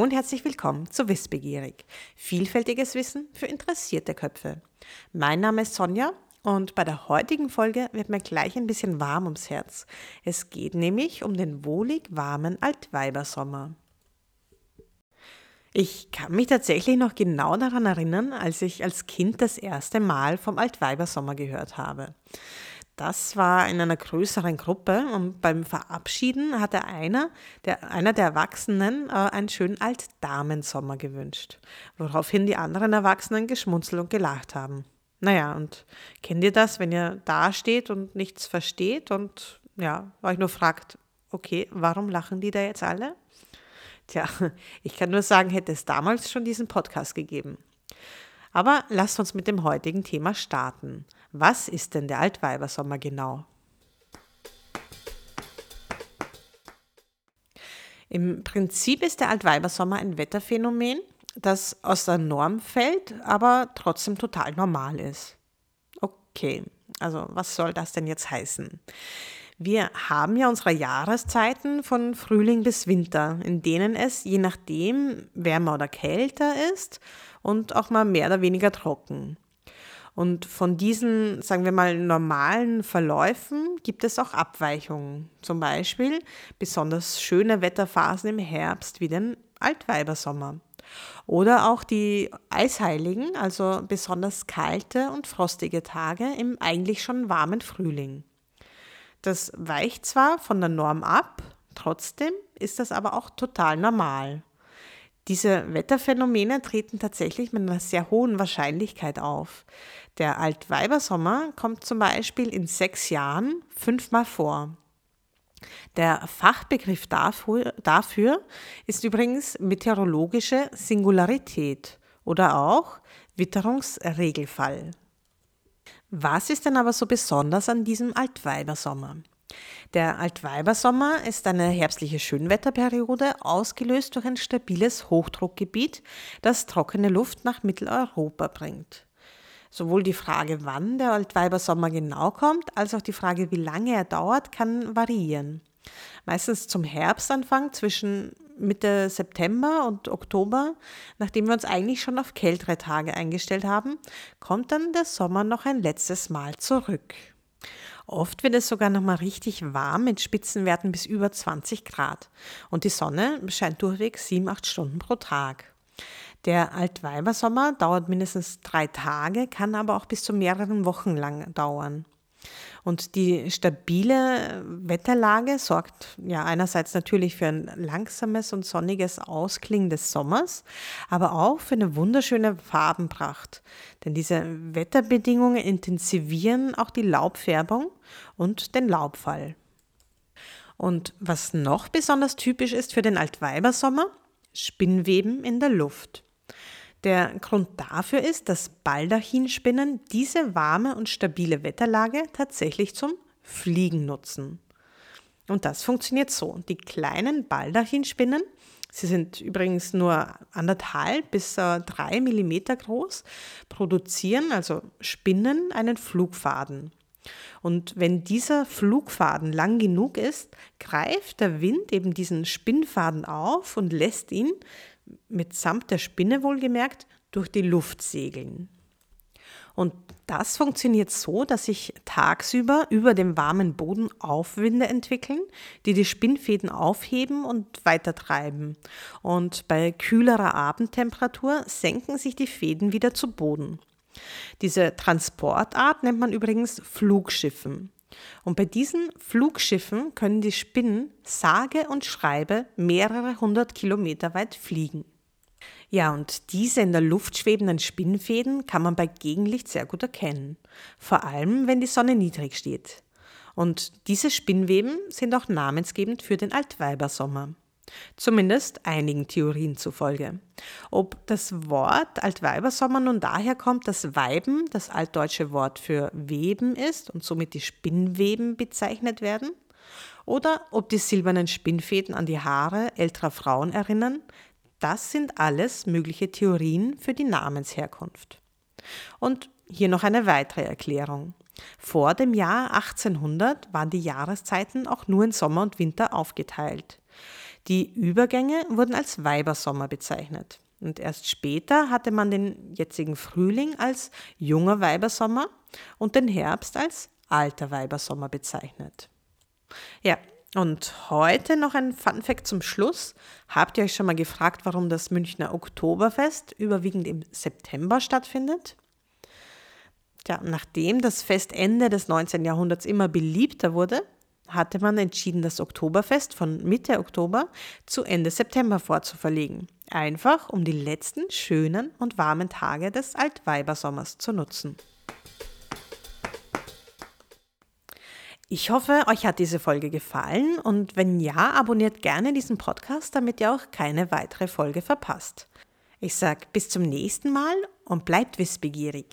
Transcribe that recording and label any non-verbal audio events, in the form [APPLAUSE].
Und herzlich willkommen zu Wissbegierig. Vielfältiges Wissen für interessierte Köpfe. Mein Name ist Sonja und bei der heutigen Folge wird mir gleich ein bisschen warm ums Herz. Es geht nämlich um den wohlig warmen Altweibersommer. Ich kann mich tatsächlich noch genau daran erinnern, als ich als Kind das erste Mal vom Altweibersommer gehört habe. Das war in einer größeren Gruppe und beim Verabschieden hatte einer der, einer der Erwachsenen äh, einen schönen Altdamensommer gewünscht, woraufhin die anderen Erwachsenen geschmunzelt und gelacht haben. Naja, und kennt ihr das, wenn ihr da steht und nichts versteht und ja, euch nur fragt, okay, warum lachen die da jetzt alle? Tja, [LAUGHS] ich kann nur sagen, hätte es damals schon diesen Podcast gegeben. Aber lasst uns mit dem heutigen Thema starten. Was ist denn der Altweibersommer genau? Im Prinzip ist der Altweibersommer ein Wetterphänomen, das aus der Norm fällt, aber trotzdem total normal ist. Okay, also was soll das denn jetzt heißen? Wir haben ja unsere Jahreszeiten von Frühling bis Winter, in denen es je nachdem wärmer oder kälter ist und auch mal mehr oder weniger trocken. Und von diesen, sagen wir mal, normalen Verläufen gibt es auch Abweichungen. Zum Beispiel besonders schöne Wetterphasen im Herbst wie den Altweibersommer. Oder auch die Eisheiligen, also besonders kalte und frostige Tage im eigentlich schon warmen Frühling. Das weicht zwar von der Norm ab, trotzdem ist das aber auch total normal. Diese Wetterphänomene treten tatsächlich mit einer sehr hohen Wahrscheinlichkeit auf. Der Altweibersommer kommt zum Beispiel in sechs Jahren fünfmal vor. Der Fachbegriff dafür, dafür ist übrigens meteorologische Singularität oder auch Witterungsregelfall. Was ist denn aber so besonders an diesem Altweibersommer? Der Altweibersommer ist eine herbstliche Schönwetterperiode, ausgelöst durch ein stabiles Hochdruckgebiet, das trockene Luft nach Mitteleuropa bringt. Sowohl die Frage, wann der Altweibersommer genau kommt, als auch die Frage, wie lange er dauert, kann variieren. Meistens zum Herbstanfang zwischen Mitte September und Oktober, nachdem wir uns eigentlich schon auf kältere Tage eingestellt haben, kommt dann der Sommer noch ein letztes Mal zurück. Oft wird es sogar noch mal richtig warm mit Spitzenwerten bis über 20 Grad und die Sonne scheint durchweg 7, 8 Stunden pro Tag. Der Altweibersommer dauert mindestens drei Tage, kann aber auch bis zu mehreren Wochen lang dauern. Und die stabile Wetterlage sorgt ja einerseits natürlich für ein langsames und sonniges Ausklingen des Sommers, aber auch für eine wunderschöne Farbenpracht. Denn diese Wetterbedingungen intensivieren auch die Laubfärbung und den Laubfall. Und was noch besonders typisch ist für den Altweibersommer, Spinnweben in der Luft. Der Grund dafür ist, dass Baldachinspinnen diese warme und stabile Wetterlage tatsächlich zum Fliegen nutzen. Und das funktioniert so. Die kleinen Baldachinspinnen, sie sind übrigens nur anderthalb bis äh, drei Millimeter groß, produzieren, also spinnen, einen Flugfaden. Und wenn dieser Flugfaden lang genug ist, greift der Wind eben diesen Spinnfaden auf und lässt ihn mitsamt der Spinne wohlgemerkt, durch die Luft segeln. Und das funktioniert so, dass sich tagsüber über dem warmen Boden Aufwinde entwickeln, die die Spinnfäden aufheben und weitertreiben. Und bei kühlerer Abendtemperatur senken sich die Fäden wieder zu Boden. Diese Transportart nennt man übrigens Flugschiffen. Und bei diesen Flugschiffen können die Spinnen sage und schreibe mehrere hundert Kilometer weit fliegen. Ja, und diese in der Luft schwebenden Spinnfäden kann man bei Gegenlicht sehr gut erkennen, vor allem wenn die Sonne niedrig steht. Und diese Spinnweben sind auch namensgebend für den Altweibersommer. Zumindest einigen Theorien zufolge. Ob das Wort Altweibersommer nun daher kommt, dass Weiben das altdeutsche Wort für Weben ist und somit die Spinnweben bezeichnet werden, oder ob die silbernen Spinnfäden an die Haare älterer Frauen erinnern, das sind alles mögliche Theorien für die Namensherkunft. Und hier noch eine weitere Erklärung. Vor dem Jahr 1800 waren die Jahreszeiten auch nur in Sommer und Winter aufgeteilt. Die Übergänge wurden als Weibersommer bezeichnet. Und erst später hatte man den jetzigen Frühling als junger Weibersommer und den Herbst als alter Weibersommer bezeichnet. Ja, und heute noch ein Fun Fact zum Schluss. Habt ihr euch schon mal gefragt, warum das Münchner Oktoberfest überwiegend im September stattfindet? Tja, nachdem das Fest Ende des 19. Jahrhunderts immer beliebter wurde, hatte man entschieden, das Oktoberfest von Mitte Oktober zu Ende September vorzuverlegen. Einfach um die letzten schönen und warmen Tage des Altweibersommers zu nutzen. Ich hoffe, euch hat diese Folge gefallen und wenn ja, abonniert gerne diesen Podcast, damit ihr auch keine weitere Folge verpasst. Ich sage bis zum nächsten Mal und bleibt wissbegierig.